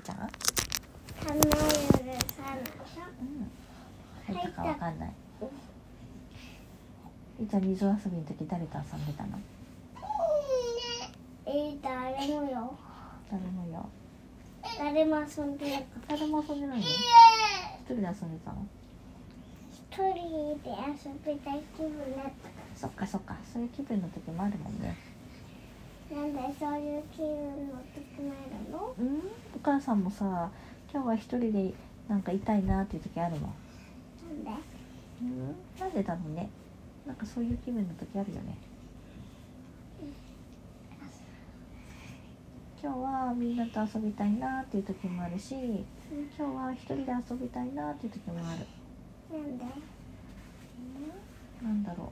みちゃん？花よるさうん入ったかわかんない。みーちゃん水遊びの時誰と遊んでたの？えー、誰もよ。誰もよ。誰も遊んで誰も遊んでないの？一人で遊んでたの？た一人で遊びたい気分だったかそっかそっか。そういう気分の時もあるもんね。らなんでそういう気分の時もあるの？うん？お母さんもさ今日は一人でなんか痛いなっていう時あるもんなんで？うん？なんでだろうね。なんかそういう気分の時あるよね。今日はみんなと遊びたいなっていう時もあるし今日は一人で遊びたいなっていう時もある。なんで？なんだろう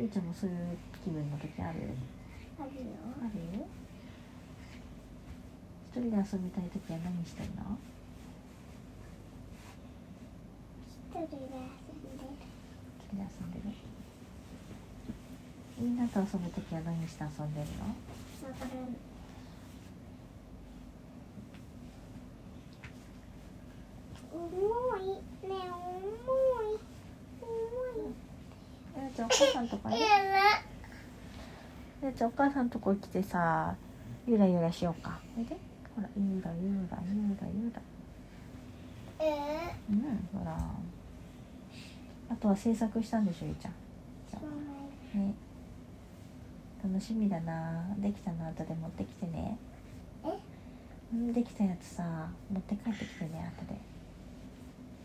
ゆうちゃんもそういう気分の時ある？あるよ。あるよ。一人で遊びたい時は何してるの？一人で遊んでる。一人で遊んでる。みんなと遊ぶ時は何して遊んでるのわからん重いね重い重いゆうちゃんお母さんとかね。ゆうちゃんお母さんとこ来てさゆらゆらしようか。おいでほらゆらゆらゆらゆら。えうんほら。あとは制作したんでしょゆうちゃん。ー、ね。楽しみだな。できたの後で持ってきてね。え？うんできたやつさ持って帰ってきてね後で。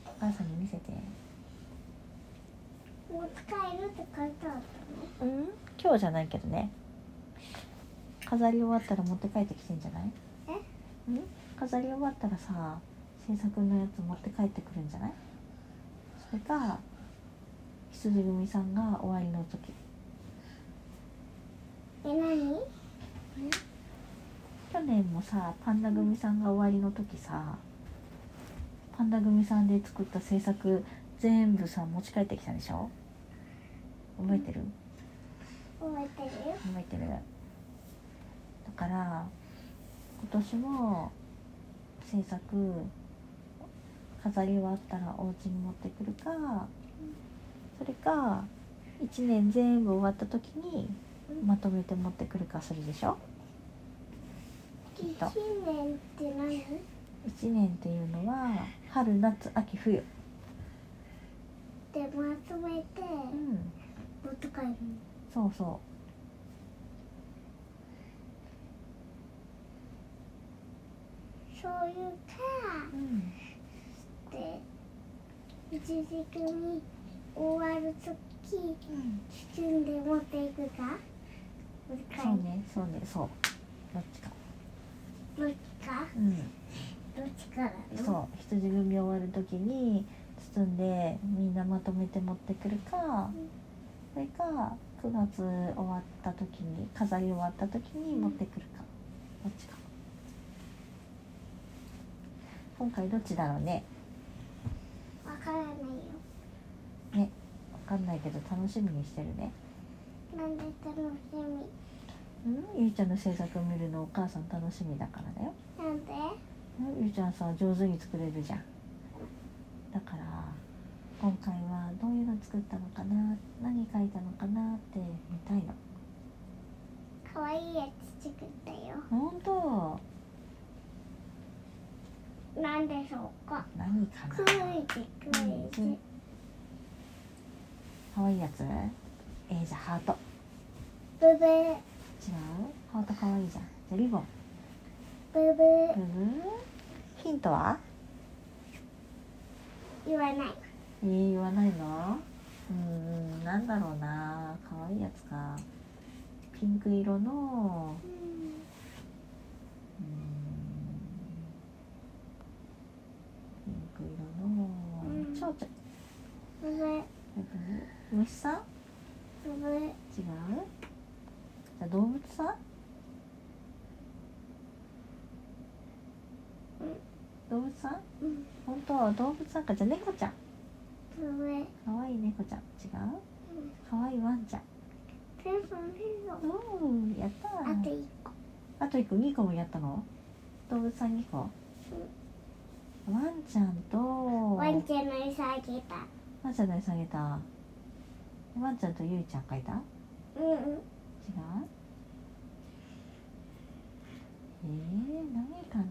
お母さんに見せてもう使えるって書いてあったうん？今日じゃないけどね。飾り終わったら持って帰ってきてんじゃない？え？うん？飾り終わったらさ制作のやつ持って帰ってくるんじゃない？それか羊組さんが終わりの時。え何？去年もさパンダ組さんが終わりの時さパンダ組さんで作った制作全部さ持ち帰ってきたでしょ？覚えてる？覚えてるよ。覚えてる。だから今年も制作飾り終わったらお家に持ってくるかそれか1年全部終わった時にまとめて持ってくるかするでしょ？きっと。一年って何？1年っていうのは春夏秋冬。でまとめてうん持って帰るのそう。そそういうかううんで一時組終わるとき包んで持っていくか？そうねそうねそう。どっちか。どっちか？うん。どっちから？のそう羊組終わる時に包んでみんなまとめて持ってくるかそれか9月終わった時に飾り終わった時に持ってくるか。どっちか。今回どっちだろうね。わからないよ。ね。わかんないけど楽しみにしてるね。なんで楽しうん？ゆいちゃんの制作見るのお母さん楽しみだからだよ。みなんで？うん？ゆいちゃんさ上手に作れるじゃん。だから今回は作ったのかな何書いたのかなって見たいのかわいいやつ作ったよ。本当。なんでしょうか。何かな。クイズクイズ。かわいいやつ？えー、じゃあハート。ブブー。違う？ハートかわいいじゃん。じゃあリボン。ブブー。ブブー。ヒントは？言わない。えー、言わないの？うーんなんだろうな。かわいいやつか。ピンク色の。うーん。ピンク色の。うん。蝶々。虫さん？違う？じゃあ動物さん？動物さん？うん。本当は動物さんかじゃあ猫ちゃんかわいい猫ちゃん違う？かわいいワンちゃん。ペンソンペンソンおーやった。ーあと一個。あと一個2個もやったの？動物さん2個？ワンちゃんと。ワンちゃんの餌あげた。ワンちゃんの餌あげた。ワンちゃんとゆいちゃん描いた？違ううん。う？んえー、何かな？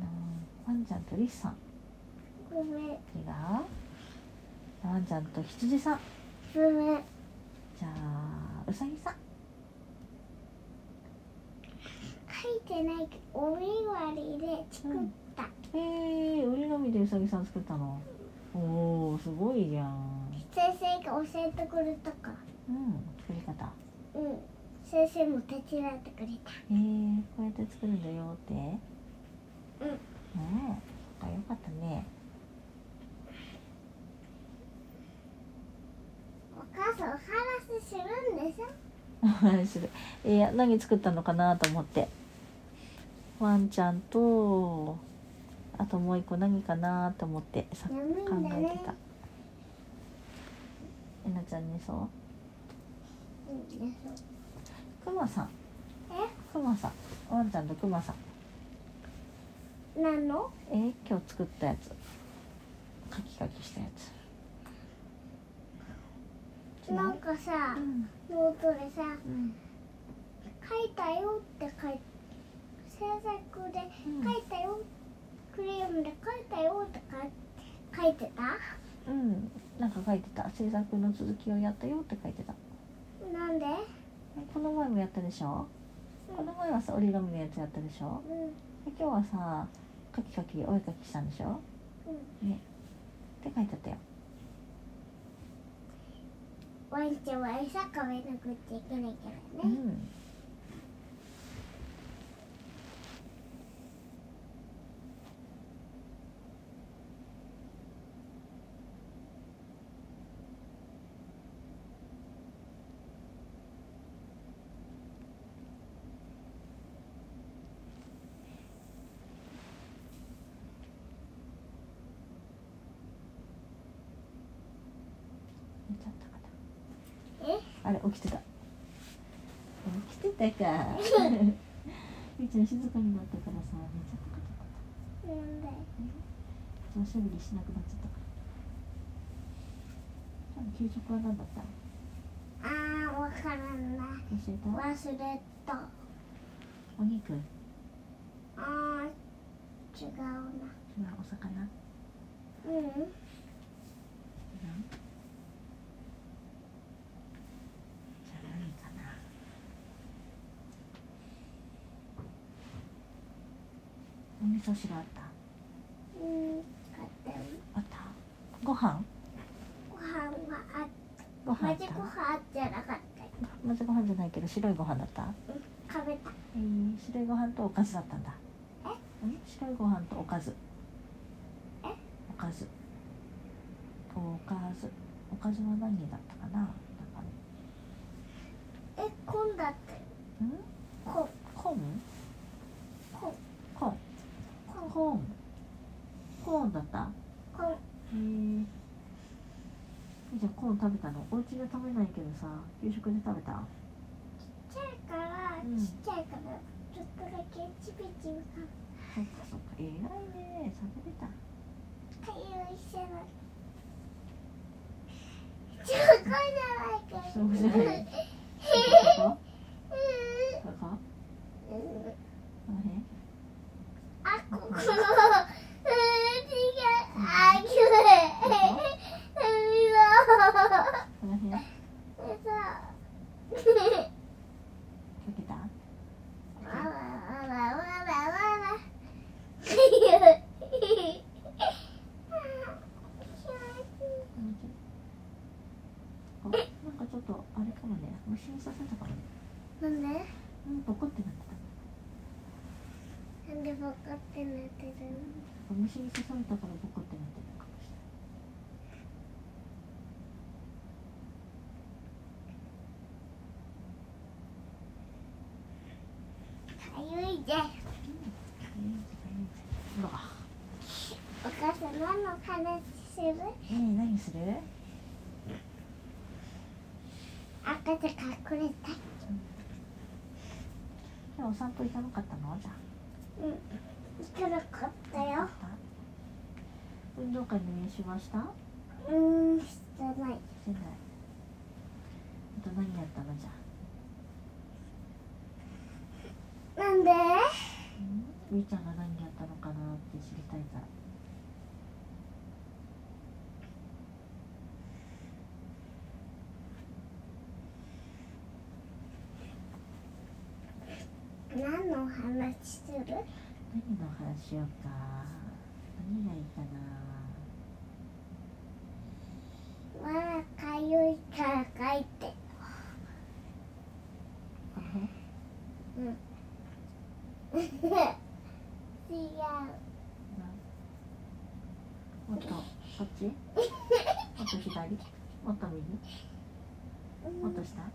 ワンちゃんとリスさん。ごめん。違う？ワンちゃんと羊さん。じゃあうさぎさん。書いてないけどおり割りで作った、えー、売りのみでうさぎさん作ったの？おーすごいじゃん。先生が教えてくれたから。うん作り方。うん。先生も手伝ってくれた。えー、こうやって作るんだよって。うん。ねえあよかったね母さんお話しするんでしょ？話する。いや何作ったのかなと思って。ワンちゃんとあともう一個何かなと思ってさねえてた。えなちゃんにそう？くまさん。え？くまさん。ワンちゃんとくまさん。ょ何の？えー今日作ったやつ。カキカキしたやつなんかさうん。ノートでさうん。書いたよって書いて制作でうん。書いたよ、クレヨンで書いたよって書い書いてた？うん。なんか書いてた。制作の続きをやったよって書いてた。なんで？えこの前もやったでしょ？この前はさ折り紙のやつやったでしょ？うん。で今日はさカキカキお絵かきしたんでしょ？うん。ね。って書いてあったよワンちゃんは餌食べなくちゃいけないからね、うん。あれ起きてた。起きてたか。みーちゃん静かになったからさ寝ちゃったかと思っなんで？たおしゃべりしなくなっちゃった。から給食は何だった？あーわからんな教えた？忘れた。お肉？違うあー違うな。お魚？うん違うじゃあ何かなお味噌汁あった？うん買ったよ。あった？ご飯？ご飯はあっご飯あった？マジご飯じゃなかったよ。まずご飯じゃないけど白いご飯だった？うん食べた。えー、白いご飯とおかずだったんだ。え？ん？白いご飯とおかず。え？おかず。おかず。おかずは何だったかな？えこんだったよん？こンこコーンこコーンコーンだった？こへえじゃあコーン食べたの？お家で食べないけどさ給食で食べた？ちっちゃいから、うん。ちっちゃいからちょっとだけチビチビかそっかそっか。偉いね食べれた。かゆいしなチョコじゃない。か そうじゃない うん。こここの辺？あ、ここ。うん、違う。あ、きれい。この辺か嘘。嘘。けたわらわらわらわら。かゆい。あなんかちょっとあれかもね虫に刺さったかもねなんでうんボコってなってたなんでボコってなってるの虫に刺されたからボコってなってるのかもしれないかゆいぜ。うわお母さん何の話するえー、何する赤ちゃん。隠れた。今日お散歩行かなかったの？じゃあ。うん。行かなかったよ。運動会の練習はした？うーんしてない。してない。あと何やったの？じゃあ。なんで？うん。ゆいちゃんが何やったのかなって知りたいから話する？何の話しようか？何がいいかな？まだかゆいから書いてこの辺うん違うもっとこっちもっと左もっと右もっと下も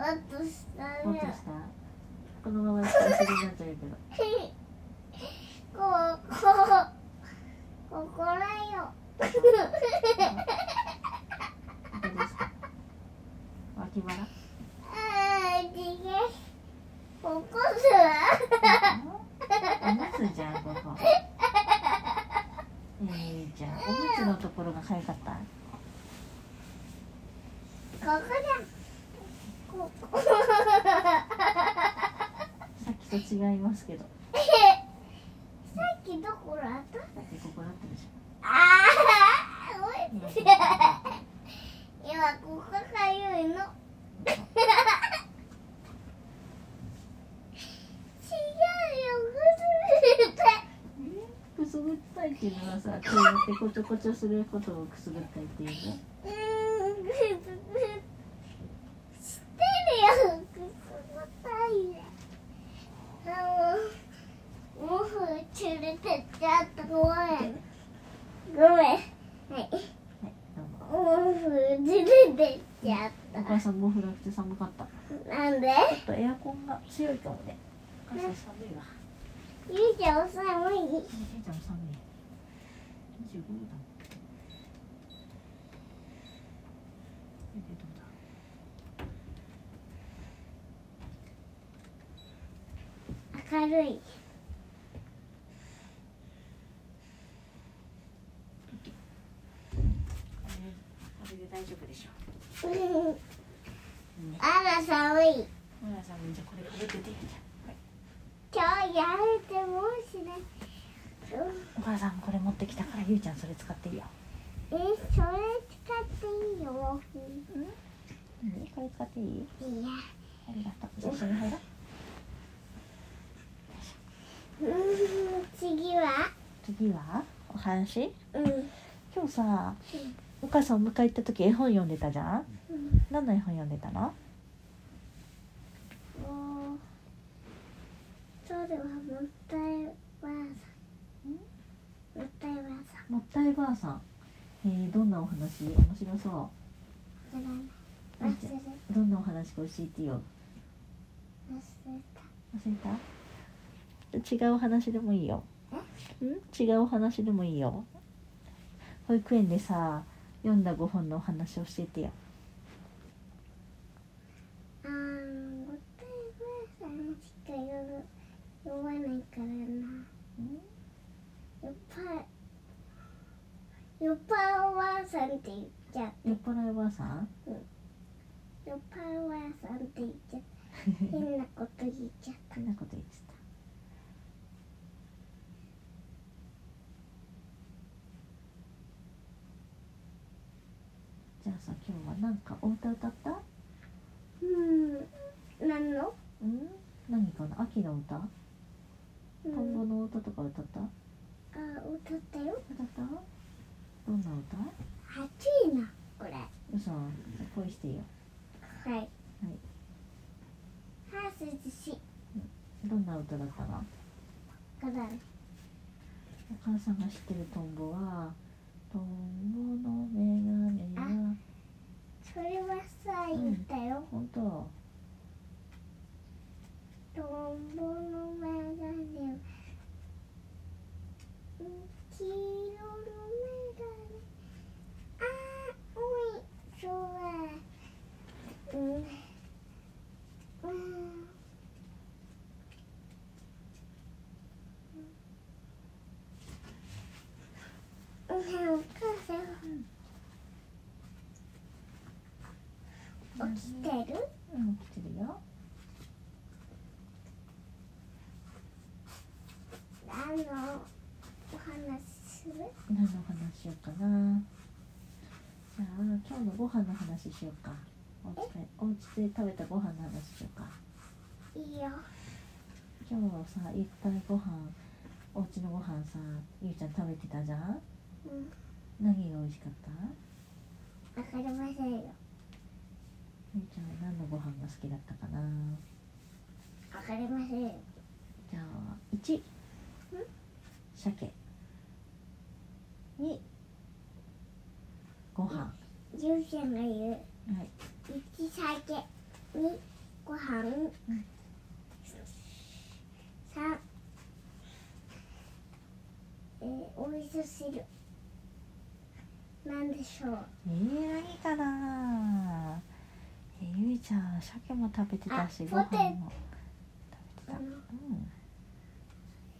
っと下だもっと下このまま下すぎになっちゃうけどここここだよどこですか脇腹あー違うここおむつじゃんここえー、じゃあおむつのところがかゆかった？ここだ。ここ。さっきと違いますけど。さっきどこだった？だってここだったでしああおい今ここかゆいの違うよょくすぐったいっていうのはさこうやってこちょこちょすることをくすぐったいっていうね。うん。知ってるよすぐったいねあのちゃったごめん。ごめん。はいはいどう連れてっちゃっお母さん。毛布なくて寒かったなん。でょっとエアコンが強いかもねお母さん。寒いわゆいちゃん。お寒いゆいちゃん。寒い25度だ。もんえでどうだ？明るい。これこれで大丈夫でしょう。んう、ね、あら寒い。ほらさんじゃあこれかぶってて。はい、今日やめてもしないお母さんこれ持ってきたからゆいちゃんそれ使っていいよ。えそれ使っていいよ。何これ使っていい？いや。ありがとう。じゃあ一緒に入ろう。うん。次は？次は？お話？うん。今日さお母さんお迎え行った時絵本読んでたじゃん？何の絵本読んでたの？おそれはもったいばあさんもったいばあさんもったいばあさんえー、どんなお話？面白そう。どんなお話か教えてよ。忘れ忘れた？違うお話でもいいよ。ん？違うお話でもいいよ。保育園でさ読んだ5本のお話教えてよ。たあーもったいばあさんしか読む読まないからなよっぱよっぱおばあさんって言っちゃ酔っ払いおばあさん。よっぱおばあさんって言っちゃった。変なこと言っちゃった。変なこと言ってた。じゃあさ今日はなんかお歌歌った？うん。何の？うん？何かな？秋の歌？うトンボんの歌とか歌った？あ歌ったよ。歌った？どんな歌？暑いなこれ。恋してよ。い。はい。は涼しいどんな歌だったの？からお母さんが知ってるトンボはトンボのメガネはそれはさ言ったよ、本当。トンボのメガネはうん黄色のメガネあーおいそうだうん起きてる？うん起きてるよ。何のお話する？何の話しようかな。じゃあ今日のご飯の話しようか。お家でお家で食べたご飯の話しようか。いいよ。今日さいっぱいご飯お家のご飯さゆうちゃん食べてたじゃん？うん。何が美味しかった？わかりませんよゆうちゃんは何のご飯が好きだったかな。わかりません。よじゃあ1鮭2ご飯。はゆうちゃんが言う。い。一酒二ご飯。ん。三えー、お味噌汁。なんでしょう。えー、何かなえー、ゆいちゃん鮭も食べてたしあご飯も食べてた。うん。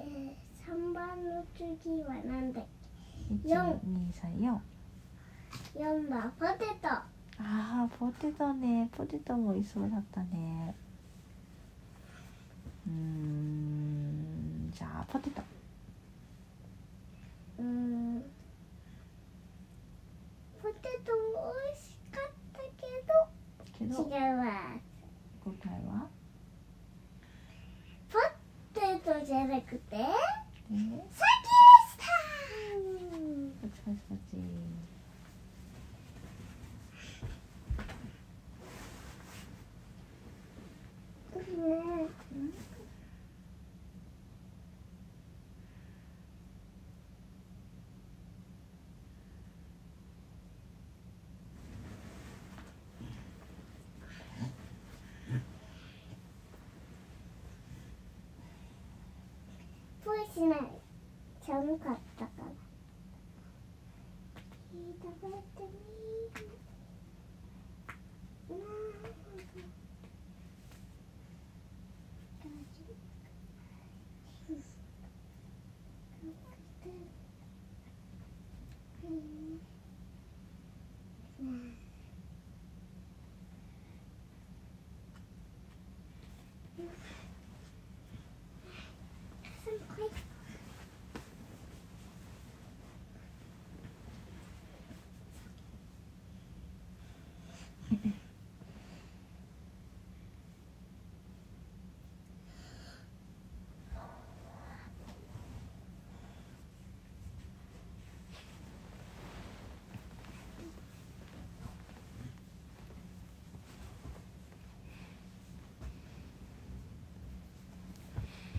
えー、三番の次はなんだっ四。123け四。番。ポテト。ああポテトね。ポテトも美味しそうだったね。うーんじゃあポテトうーんポテトも美味しかったけけどど違うわ答えはポテトじゃなくてえー、鮭でしたパチパチパチねぽいしない。寒かったから食べてみるなあ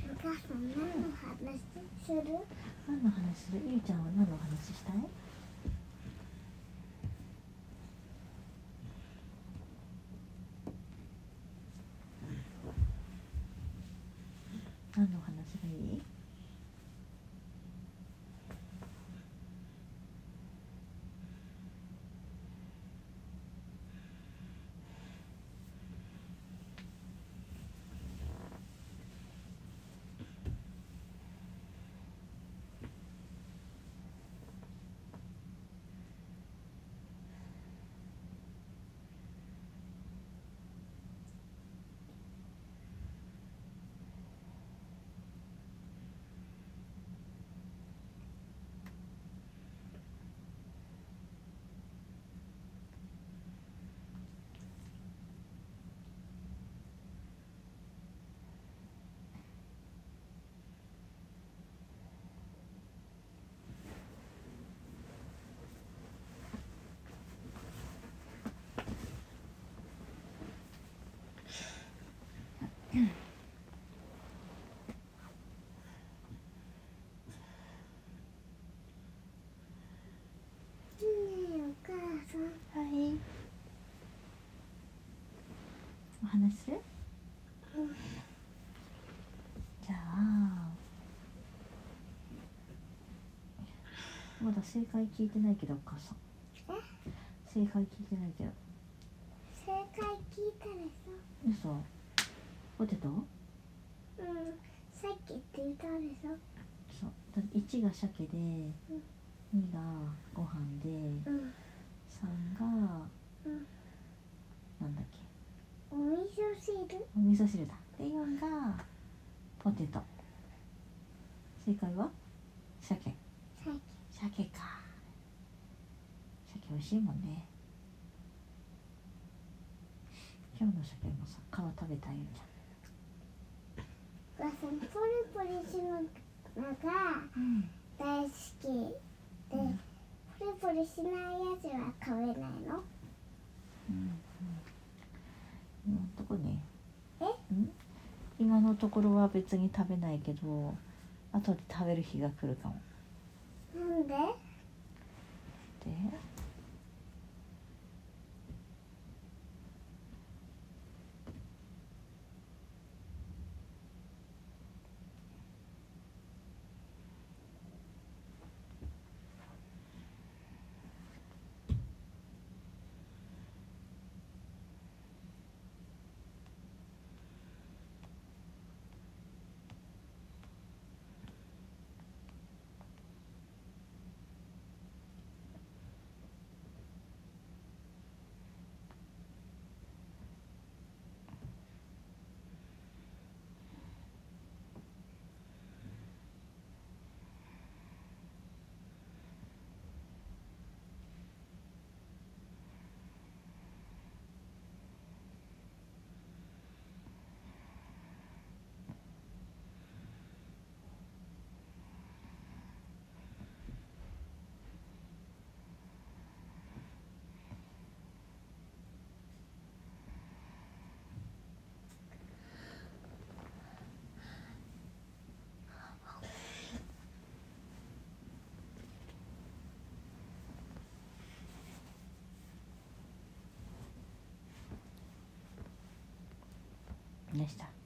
お母さん何の話する？何の話する？ゆいちゃんは何の話したい何の話がいいねえお母さんはいお話す？るうんじゃあまだ正解聞いてないけどお母さん。え正解聞いてないけど。正解聞いたでし嘘。ポテトょうんさっきって言ったでしょ。そうだ1が鮭で2がご飯でうん。3がうん。なんだっけ？お味噌汁。お味噌汁だ。で4が。ポテト。正解は？鮭。さ鮭か。鮭美味しいもんね。今日の鮭もさ皮食べたいよじお母さんポリポリするのがゃんうん。大好き。でポリポリしないやつは食べないのうん今のとこねえん今のところは別に食べないけど後で食べる日が来るかも。なんで？で？でした。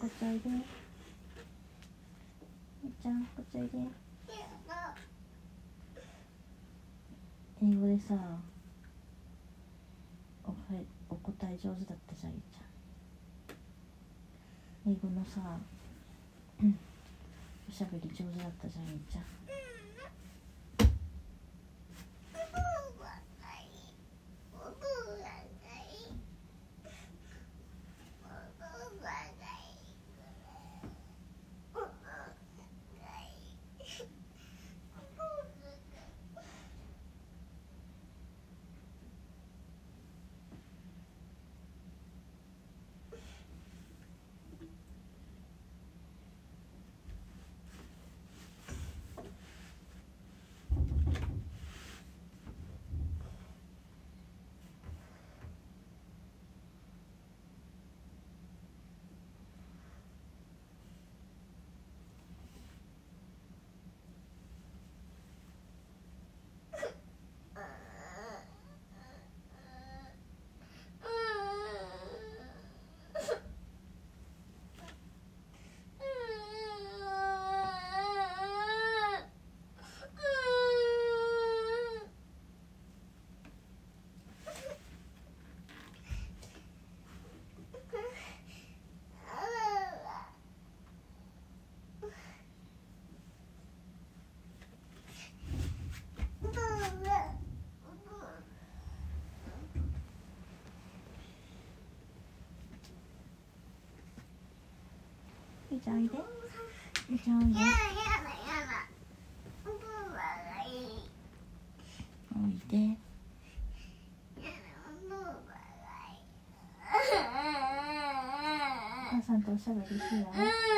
こっちおいで。みっちゃん、こっちおいで。英語でさ、おお答え上手だったじゃん、ゆっちゃん。英語のさ、おしゃべり上手だったじゃん、ゆっちゃん。ゆうちゃんおいで。ゆうちゃんおいでおい。でお母さんとおしゃべりしよう「